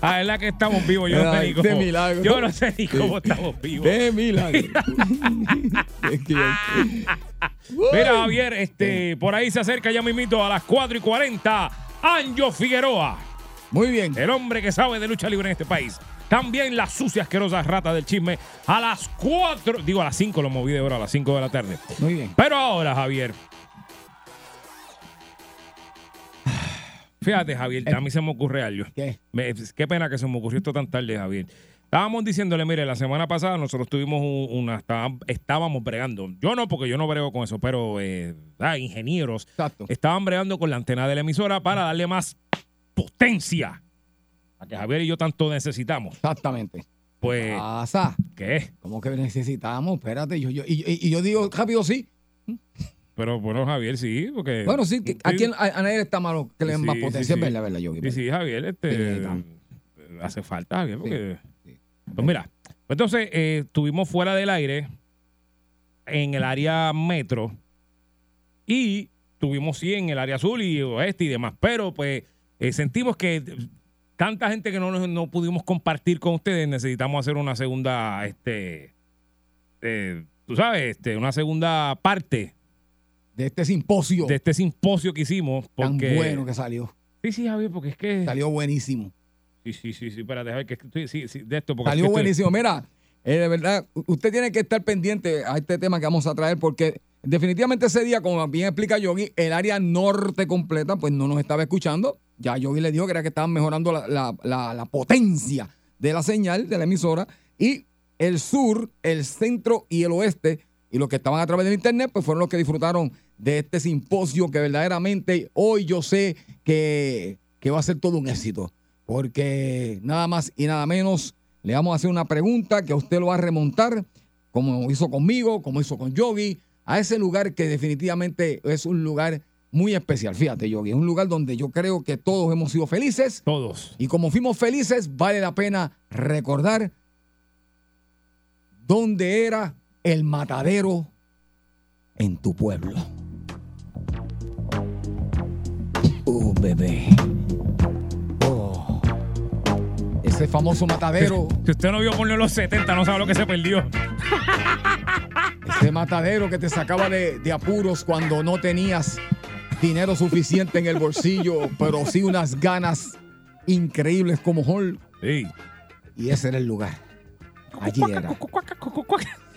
Ah, es la que estamos vivos, yo no sé ni cómo. milagro. Yo no sé ni cómo estamos vivos. De milagro. (laughs) Mira, Javier, este, por ahí se acerca ya mismito a las 4 y 40. Anjo Figueroa. Muy bien. El hombre que sabe de lucha libre en este país. También la sucia, asquerosa rata del chisme. A las 4, digo a las 5 lo moví de hora, a las 5 de la tarde. Muy bien. Pero ahora, Javier. Fíjate, Javier, a mí se me ocurre algo. ¿Qué? Me- qué pena que se me ocurrió esto tan tarde, Javier. Estábamos diciéndole, mire, la semana pasada nosotros tuvimos un- una, estábamos, estábamos bregando. Yo no, porque yo no brego con eso, pero eh, ah, ingenieros Exacto. estaban bregando con la antena de la emisora para darle más potencia a que Javier y yo tanto necesitamos. Exactamente. Pues, Pasa. ¿qué? ¿Cómo que necesitamos? Espérate. Yo, yo, y, y- y yo digo rápido sí. Pero bueno, Javier, sí, porque. Bueno, sí, que aquí a, a nadie está malo que le den más Sí, potencia. sí, Es sí. verdad, verdad, Yogi. Sí, sí, Javier, este, está. hace falta, Javier, porque... Pues mira, pues entonces eh, estuvimos fuera del aire en el área metro y tuvimos sí en el área azul y oeste y demás, pero pues eh, sentimos que tanta gente que no, nos- no pudimos compartir con ustedes, necesitamos hacer una segunda, este, eh, tú sabes, este, una segunda parte De este simposio de este simposio que hicimos. tan Porque, bueno que salió. Sí, sí, Javier, porque es que... Salió buenísimo. Sí, sí, sí, sí, espérate, Javier, que estoy, sí, sí, de esto. Porque es Salió estoy- buenísimo. Mira, eh, de verdad, usted tiene que estar pendiente a este tema que vamos a traer porque definitivamente ese día, como bien explica Yogi, el área norte completa pues no nos estaba escuchando. Ya Yogi le dijo que era que estaban mejorando la, la- la- potencia de la señal de la emisora. Y el sur, el centro y el oeste y los que estaban a través del internet pues fueron los que disfrutaron de este simposio que verdaderamente hoy yo sé que, que va a ser todo un éxito. Porque nada más y nada menos le vamos a hacer una pregunta que usted lo va a remontar, como hizo conmigo, como hizo con Yogi, a ese lugar que definitivamente es un lugar muy especial. Fíjate, Yogi, es un lugar donde yo creo que todos hemos sido felices. Todos. Y como fuimos felices, vale la pena recordar dónde era el matadero en tu pueblo. Oh, bebé. Oh. Ese famoso matadero. Si usted no vio poner los 70, no sabe lo que se perdió. Ese matadero que te sacaba de, de apuros cuando no tenías dinero suficiente en el bolsillo, (laughs) pero sí unas ganas increíbles como Hall. Sí. Y ese era el lugar. Allí era.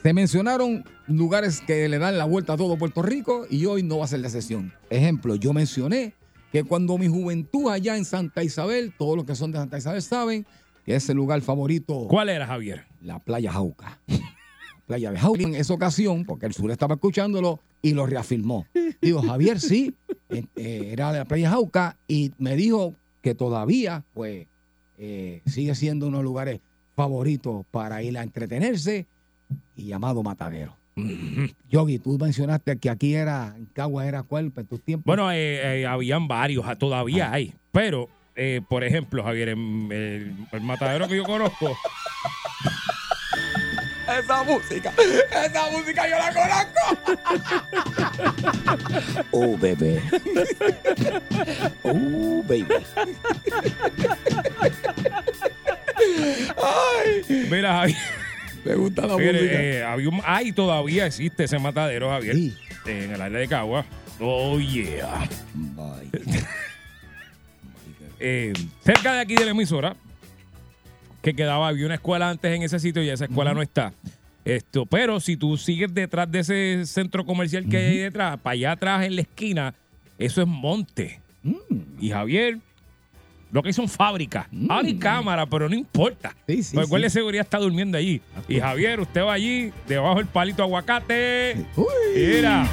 Se mencionaron lugares que le dan la vuelta a todo Puerto Rico y hoy no va a ser la sesión. Ejemplo, yo mencioné que cuando mi juventud allá en Santa Isabel, todos los que son de Santa Isabel saben que es el lugar favorito. ¿Cuál era, Javier? La playa Jauca. (laughs) playa de Jauca. En esa ocasión, porque el sur estaba escuchándolo y lo reafirmó. Digo, Javier, sí, era la playa Jauca y me dijo que todavía, pues, eh, sigue siendo uno de los lugares favoritos para ir a entretenerse y llamado Matadero. Yogi, tú mencionaste que aquí era, en Cagua era cuál en tus tiempos. Bueno, eh, eh, habían varios, ah, todavía hay. Pero, eh, por ejemplo, Javier, el, el matadero que yo conozco, Esa música, esa música yo la conozco. (laughs) Oh, bebé. Oh, baby. Ay, mira, Javier, me gusta la música. eh, había un, hay todavía existe ese matadero, Javier, Sí. eh, en el área de Cagua. Oh, yeah. (laughs) Eh, cerca de aquí de la emisora, que quedaba, había una escuela antes en ese sitio y esa escuela no está. Esto, pero si tú sigues detrás de ese centro comercial que hay ahí detrás, para allá atrás en la esquina, eso es monte. Mm. Y Javier, lo que son fábricas. Ahora hay cámara, pero no importa. Sí, sí, Porque guardia de sí. seguridad está durmiendo allí. Y Javier, usted va allí, debajo del palito aguacate. Uy. Mira.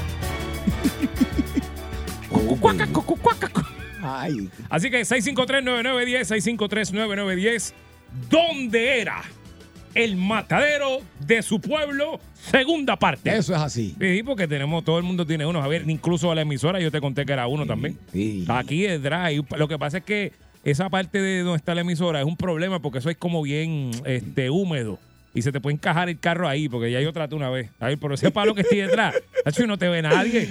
Ay, Así que 653-9910, 653-9910. ¿Dónde era el matadero de su pueblo? Segunda parte. eso es así. Sí, porque tenemos, todo el mundo tiene uno. Javier, incluso a la emisora, yo te conté que era uno también. Sí. Aquí detrás. y Lo que pasa es que esa parte de donde está la emisora es un problema porque eso es como bien este, húmedo. Y se te puede encajar el carro ahí, porque ya yo traté una vez. A ver, pero ese palo que estoy detrás, (laughs) hecho, no te ve nadie.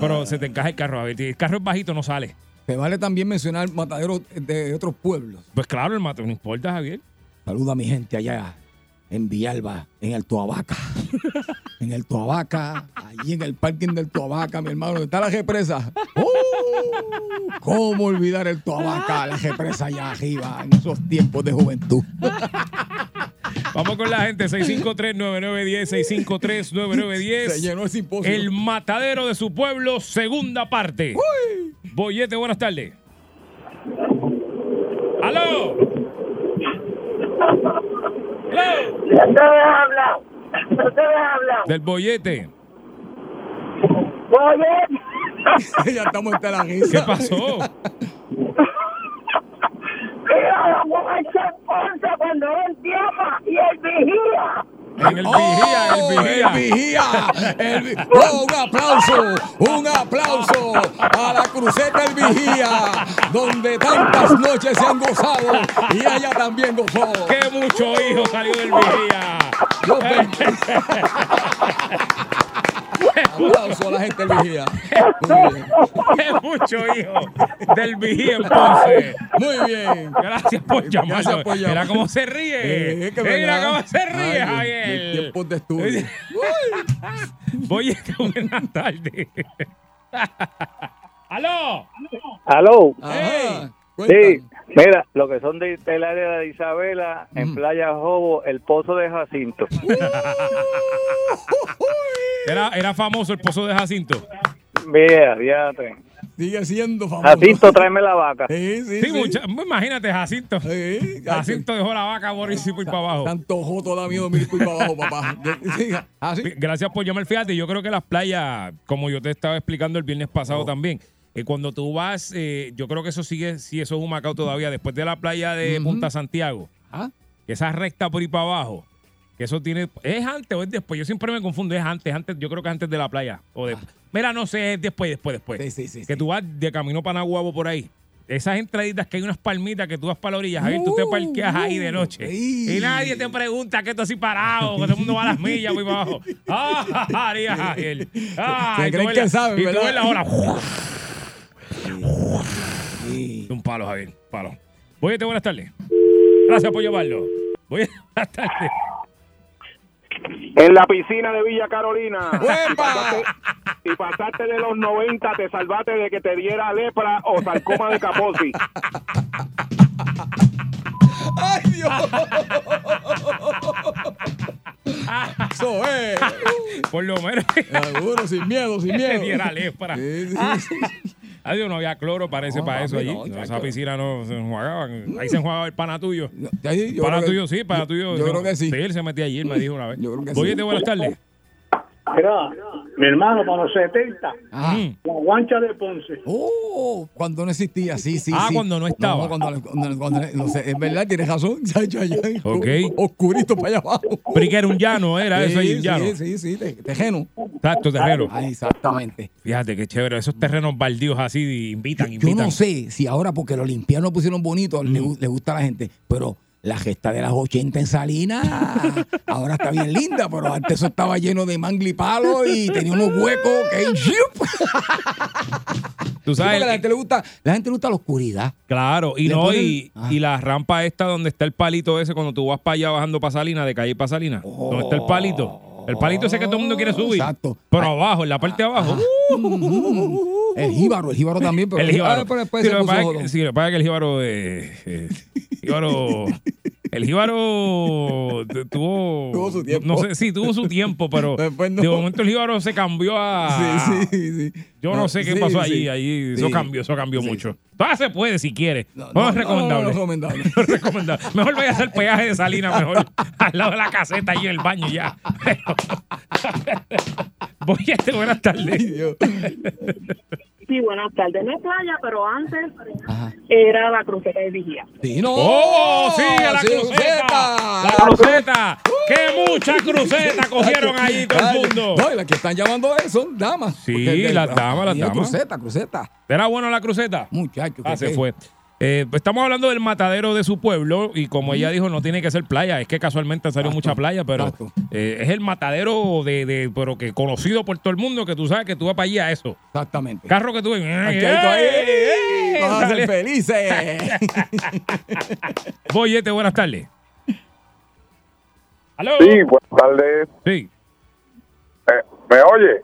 Pero se te encaja el carro. A ver, si el carro es bajito, no sale. Te vale también mencionar mataderos de otros pueblos. Pues claro, el mato, no importa, Javier. Saluda a mi gente allá en Villalba, en el Toabaca. (laughs) en el Toabaca, allí en el parking del Toabaca, mi hermano, está la represa. ¡Oh! ¿Cómo olvidar el Toabaca, la represa allá arriba, en esos tiempos de juventud? (laughs) Vamos con la gente, 653-9910, 653-9910. Se llenó el simposio. El matadero de su pueblo, segunda parte. Boyete, buenas tardes. ¡Aló! ¡Aló! ¿Dónde habla? ¿Dónde habla? Del bollete. Oye, (laughs) ya estamos en la risa. ¿Qué pasó? (laughs) cuando él y el vigía. En el vigía, el vigía. Oh, El vigía. El vi- Oh, un aplauso, un aplauso a la cruceta del vigía, donde tantas noches se han gozado y ella también gozó. ¡Qué mucho hijo salió del vigía! (laughs) Aplauso a la gente del vigía. (laughs) ¡Qué mucho hijo del vigía en Ponce! Muy bien. Gracias por llamar. Gracias por llamar. Mira cómo se ríe. Eh, es que Mira cómo se ríe, Javier. tiempos de estudio. Boyete, buenas tardes. (laughs) ¡Aló! Aló. Ajá. Sí. Mira, lo que son de, del área de Isabela, en Playa Jobo, el pozo de Jacinto. (laughs) Era, era famoso el pozo de Jacinto. Mira, fíjate. Sigue siendo famoso. Jacinto, tráeme la vaca. Sí, sí, Sí, sí. mucha- imagínate, Jacinto. Sí, Jacinto dejó la vaca por y para abajo. Tanto da miedo mirar por para abajo, papá. Gracias por llamar. Fíjate, yo creo que las playas, como yo te estaba explicando el viernes Oh. pasado también, eh, cuando tú vas, eh, yo creo que eso sigue, si eso es un Macao todavía, después de la playa de. Punta Santiago, Ah, esa recta por ahí para abajo, que eso tiene, ¿es antes o es después? Yo siempre me confundo, es antes, antes, yo creo que antes de la playa. O de, Mira, no sé, es después, después, después. Ah. Sí, sí, sí, que sí. tú vas de camino para Nahuabo por ahí. Esas entraditas que hay unas palmitas que tú vas para la orilla, Javier, tú te parqueas ahí de noche. Uh, Sí. Y nadie te pregunta que esto así parado, que todo el mundo va a las millas muy para abajo. ¡Ah, Javier! Ah, Se tú creen que saben, Y tú ves la hora. (laughs) sí. Un palo, Javier, palo. Oye, buenas tardes. Gracias por llevarlo. Voy a... Buenas tardes. En la piscina de Villa Carolina. Y pasaste, y pasaste de los 90, te salvaste de que te diera lepra o sarcoma de Kaposi. ¡Ay, Dios! Eso es. Por lo menos. Seguro, sin miedo, sin miedo. Diera lepra. Sí, sí, sí. Adiós, no había cloro, parece, No, para eso allí. no, En esa piscina no se enjuagaban. Ahí se enjuagaba el pana tuyo. Ahí, yo pana creo que- tuyo, sí, pana tuyo. yo creo que sí. él se metía allí, él me dijo una vez. Yo creo que sí. Oye, buenas tardes. Mira, mi hermano, para los 70, Ah. la guancha de Ponce. Oh, cuando no existía, sí, sí. Ah, sí. cuando no estaba. cuando, cuando- cuando- no sé, es verdad, tienes razón. (laughs) chacho, allá, Ok. Oscurito para allá abajo. Pero que era un llano, era eso ahí, un llano. Sí, sí, sí, te- tejeno. Exacto, terreno. Ah, exactamente. Fíjate qué chévere. Esos terrenos baldíos así invitan, Yo invitan. no sé si ahora porque lo limpiaron, lo pusieron bonito, le, Mm. gu- le gusta a la gente, pero la gesta de las 80 en Salinas (laughs) ahora está bien linda, pero antes eso estaba lleno de mangli palo y tenía unos huecos que (laughs) Tú sabes. la gente le gusta, la gente le gusta la oscuridad. Claro, y Le no, ponen- y, y la rampa esta donde está el palito ese cuando tú vas para allá bajando para Salina, de calle para Salina. donde está el palito. El palito ese que todo el mundo quiere subir. Exacto. Pero abajo, en la parte de abajo. El jíbaro, el jíbaro también, pero el jíbaro. Ah, pero después Sí, se lo puso que- sí, lo que pasa es que el jíbaro. eh, eh, jíbaro el jíbaro tu- tuvo. Tuvo su tiempo. No sé, sí, tuvo su tiempo, pero Después no. de momento el jíbaro se cambió a. Sí, sí, sí. Yo no, No, sé qué sí, pasó sí. allí. allí eso cambió, eso cambió mucho. Todavía se puede si quiere. No, no, es recomendable. recomendable. Recomendable. Mejor vaya a hacer peaje de salina, mejor al lado de la caseta y en el baño ya. (laughs) Voy a este, buenas tardes. Sí, buenas tardes. No es playa, pero antes era la cruceta de vigía. Sí, no. ¡Oh, sí, a la Sí, cruceta! ¡La cruceta! ¡Qué mucha cruceta cogieron allí todo el mundo! No, y las que están llamando a eso son damas. Sí, las damas, las damas. Cruceta, cruceta. ¿Era bueno la cruceta? Muchacho. Ah, ¿qué- se fue. Eh, pues estamos hablando del matadero de su pueblo y como ella dijo, no tiene que ser playa, es que casualmente salió mucha playa, pero eh, es el matadero de, de- pero que conocido por todo el mundo, que tú sabes que tú vas para allá a eso. Exactamente. Carro que tú ves. ¡eh! Vamos a ser felices. (laughs) Boyete, buenas tardes. ¿Aló? Sí, buenas tardes. Sí. Eh, ¿Me oye?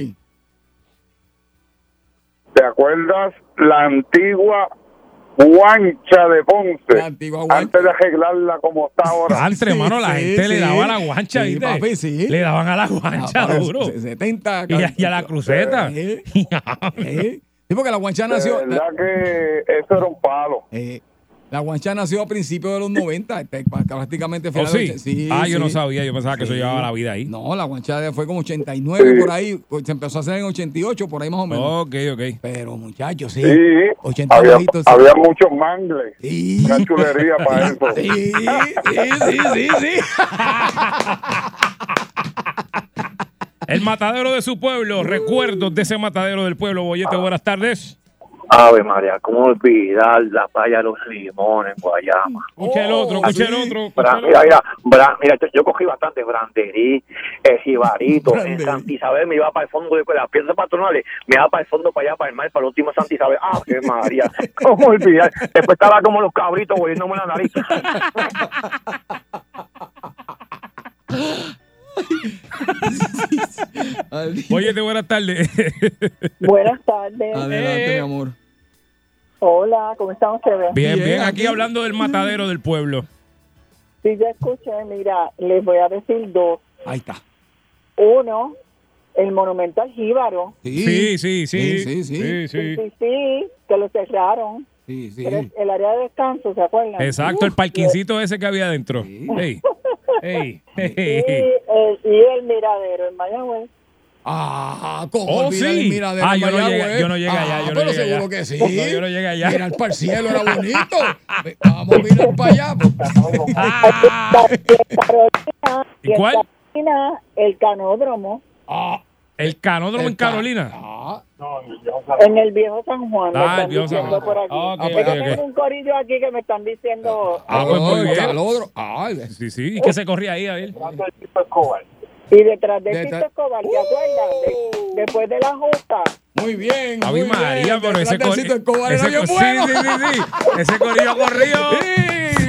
Sí. ¿Te acuerdas la antigua guancha de Ponce? Antes de arreglarla como está ahora. Antes, hermano, la gente le daba a la guancha, Sí, ¿viste? papi, sí. Le daban a la guancha Ah, duro. se- 70. Y a, y a la cruceta. Eh, (laughs) eh. Sí, porque la guancha nació. verdad que eso era un palo. Eh, la guancha nació a principios de los 90, este, (laughs) prácticamente ¿Oh, finales sí? de ah, yo no sí. sabía, yo pensaba que eso Sí. llevaba la vida ahí. No, la guancha fue como 89 Sí. por ahí, pues, se empezó a hacer en 88, por ahí más o menos. Ok, ok. Pero muchachos, sí. Sí, 80 había, bajitos, sí. había muchos mangles. Una chulería para (laughs) eso. Sí, sí, sí, sí, sí. El matadero de su pueblo, recuerdos de ese matadero del pueblo. Boyete, buenas tardes. Ave María, ¿cómo olvidar la playa de los limones en Guayama? El otro, escuche el otro. escuche Bra- el mira, otro. mira, bra- mira, yo, cogí bastante branderí, eh, jibarito, en Santa Isabel me iba para el fondo de las piezas patronales, me iba para el fondo, para allá, para el mar, para el último Santa Isabel. ¡Ave María! (laughs) ¿Cómo olvidar? Después estaba como los cabritos volviéndome la nariz. (laughs) Boyete, buenas tardes. (laughs) Buenas tardes. Adelante, mi amor. Hola, ¿cómo están ustedes? Bien, bien, aquí hablando del matadero del pueblo. Sí, ya escuché, mira, les voy a decir dos. Ahí está. Uno, el monumental Jíbaro. Sí, sí, sí. Sí, sí, sí. Sí, sí. Sí, sí, que lo cerraron. Sí, sí. El área de descanso, ¿se acuerdan? Exacto, el parquincito ese que había adentro. Ey, (laughs) Y ey. el, y el miradero en Mayagüez. Ah, ¿cómo Oh, sí. el miradero Ah, en yo no Mayagüez? llegué- yo no llegué allá, Ah, yo no pero llegué seguro allá. que sí. No, yo no llegué allá. Mirar para el cielo era bonito. Vamos a mirar para allá. Carolina, (laughs) ¿Y cuál? el canódromo. El canódromo en El ca- Carolina. En el viejo San Juan. Ah, el viejo San Juan. por aquí. Ah, ok, Es ok, que ok. tengo un corillo aquí que me están diciendo. Ah, pues muy bien. calodro. Sí, sí. ¿Y qué se corría ahí, a ver? Y detrás de Tito Escobar, ¿te acuerdas? De- después de la justa. Muy bien. Muy María, bien. pero ese Detrás del cor- Cito Escobar ese. Sí, sí, sí, sí. Ese corillo corrió. (laughs) Ese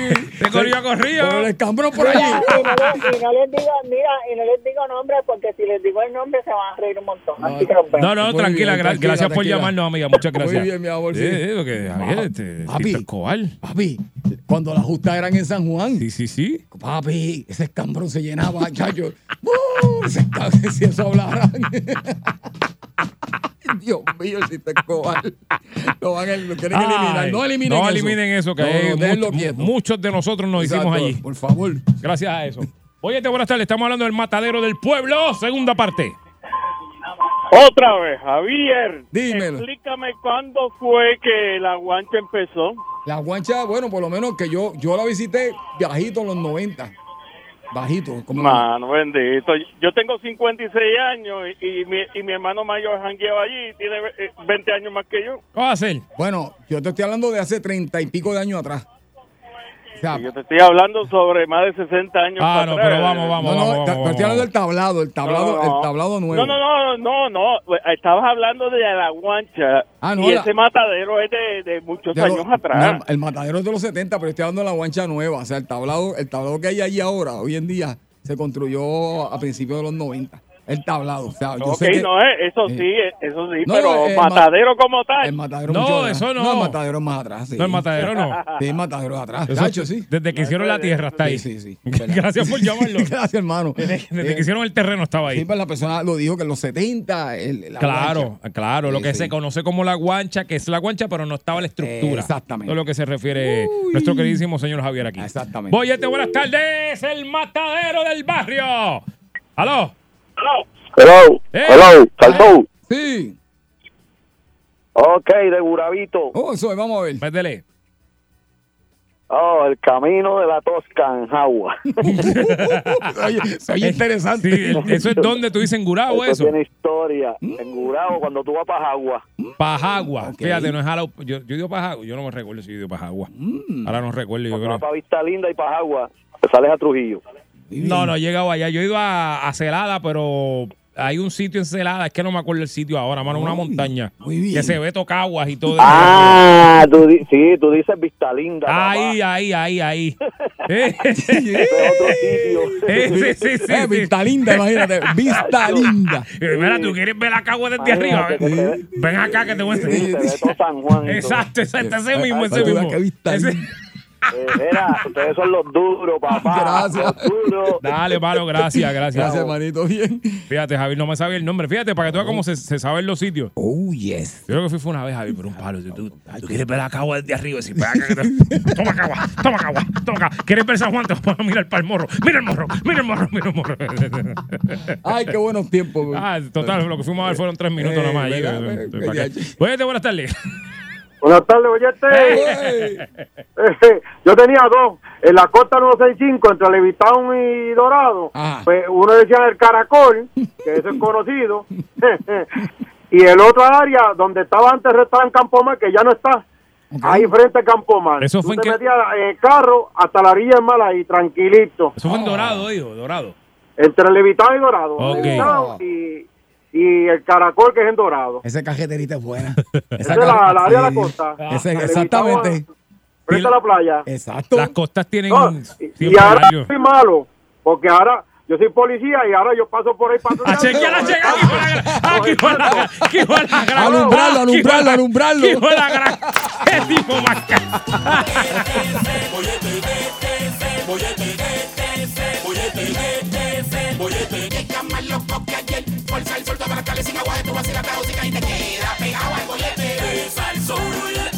Ese ha corrido. Pero el escambrón por allí. Y, no les, y no les digo, mira, y no les digo nombre porque si les digo el nombre se van a reír un montón. Así que los veo. No, no, Muy tranquila, gra- tranquila, gracias por tranquila. llamarnos, amiga. Muchas Muy gracias. bien, mi amor, sí. Sí, porque Javier, este, Papi. Tito Escobar. Papi, cuando las justas eran en San Juan. Sí, sí, sí. Papi, ese escambrón se llenaba, chacho. ¡Uh! ese escambrón, si eso hablaran. (laughs) Dios mío, si te Escobar. Lo, van a, lo quieren eliminar. Ay, No eliminen no eso. eliminen eso, que No, hay muchos de nosotros nos hicimos allí. Por favor. Gracias a eso. Oye, buenas tardes. Estamos hablando del matadero del pueblo, segunda parte. Otra vez, Javier. Dímelo. Explícame cuándo fue que la guancha empezó. La guancha, bueno, por lo menos que yo, yo la visité bajito en los 90. Bajito. Como Mano, bendito. Yo tengo 56 años y, y mi, y mi hermano mayor jangueaba allí. Tiene eh, 20 años más que yo. ¿Cómo va a ser? Bueno, yo te estoy hablando de hace treinta y pico de años atrás. Yo te estoy hablando sobre más de 60 años. Ah, para no, atrás. pero vamos, vamos, no, no, vamos, vamos, te estoy hablando del tablado, el tablado, No, no. el tablado nuevo. No, no, no, no, no. Estabas hablando de la guancha. Ah, no, y la- ese matadero es de, de muchos De lo- años atrás. no, el matadero es de los 70, pero estoy hablando de la guancha nueva. O sea, el tablado, el tablado que hay allí ahora, hoy en día, se construyó a principios de los 90. El tablado. O sea, yo ok, sé que no, eh, eso eh, sí, eh, eso sí, No, pero ma- matadero como tal. el matadero No, mucho eso no. No, el matadero más atrás. Sí. No, el matadero no. Sí, el matadero es atrás. Eso- sí. Desde que hicieron la tierra está ahí. Sí, sí, sí. (laughs) Gracias por llamarlo. (laughs) Gracias, hermano. Desde que hicieron el terreno estaba Sí, ahí. pues la persona lo dijo que en los 70. el- la Claro, guancha. claro, lo Sí, que sí. se conoce como la guancha, que es la guancha, pero no estaba la estructura. Exactamente. Es lo que se refiere nuestro queridísimo señor Javier aquí. Exactamente. Boyete, buenas tardes, el matadero del barrio. ¿Aló? Hello, Eh. hello, Salsón. Sí. Ok, de Burabito. Oh, eso, vamos a ver. Métele. Oh, el camino de la Tosca en Jagua. (laughs) Oye, soy interesante. Sí, el- eso es donde tú dices en Gurabo, Eso eso. tiene historia. En Gurabo, cuando tú vas para Jagua. Pajagua. Fíjate, no es Jala- Yo, yo digo Pajagua. Yo no me recuerdo si yo digo Pajagua. Ahora no recuerdo. Yo Cuando creo. vas para Vista Linda y para Jagua, te sales a Trujillo. No, no he llegado allá. Yo he ido a, a Celada, pero hay un sitio en Celada, es que no me acuerdo el sitio ahora, mano, una montaña. Que se ve tocaguas y todo. Ah, tú, sí, tú dices Vista Linda. Ahí, ahí, ahí, ahí. (laughs) (laughs) Ese es otro sitio. sí, sí, sí. Eh. Vista linda, imagínate. Vista (laughs) linda. Mira, tú quieres ver la cagua desde arriba. Ven acá que te voy a enseñar. Exacto, exacto, ese mismo, ese mismo. vista linda. Eh, mira, ustedes son los duros, papá. (laughs) Gracias. Los duros. Dale, palo, gracias, gracias. Gracias, hermanito. Bien. Fíjate, Javier, no me sabía el nombre. Fíjate, para que tú veas cómo se, se saben los sitios. Oh, yes. Yo creo que fui fue una vez, Javier, por un palo. Tú, tú- tú quieres ver la cagua desde arriba decir, "Ven acá que te- (laughs) toma cagua, toma cagua, toma cagua. ¿Quieres ver San Juan? Te vas a mirar para el morro. Mira el morro, mira el morro, mira el morro. (laughs) Ay, qué buenos tiempos. güey. ah, total, lo que fuimos a ver fueron tres minutos Eh, nada más. allí. ¿verdad? Eh, Eh, eh, Oye, buenas tardes. Buenas tardes, oyente. (laughs) Yo tenía dos. En la costa 965, entre Levitown y Dorado, pues uno decía el caracol, que eso es (laughs) conocido, (laughs) y el otro área donde estaba antes el restaurante Campomar, que ya no está, ahí frente a Campomar. Eso Tú fue en te qué- metías en el carro hasta la orilla del mar ahí, tranquilito. Eso fue en Dorado, digo, Dorado. Entre Levitown y Dorado. Ok. Levitown y, y el caracol, que es en Dorado. Esa cajeterita es buena. (laughs) Esa es la, la área de la costa. Ese- Levitown, exactamente. Frente a la playa. Exacto. Las costas tienen No, tiempo y ahora horario. soy malo, porque ahora yo soy policía y ahora yo paso por ahí para A chequear, a chequear, aquí fue la gran. Aquí fue la gran. Aquí fue la gran. Alumbrarlo, Aquí fue la-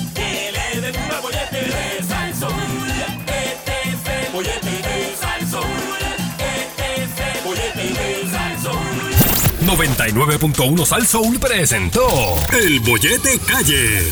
alumbrarlo, alumbrarlo. Aquí fue la gran. Qué tipo más ca- Bollete 99.1 Sal Soul presentó El Bollete Calle.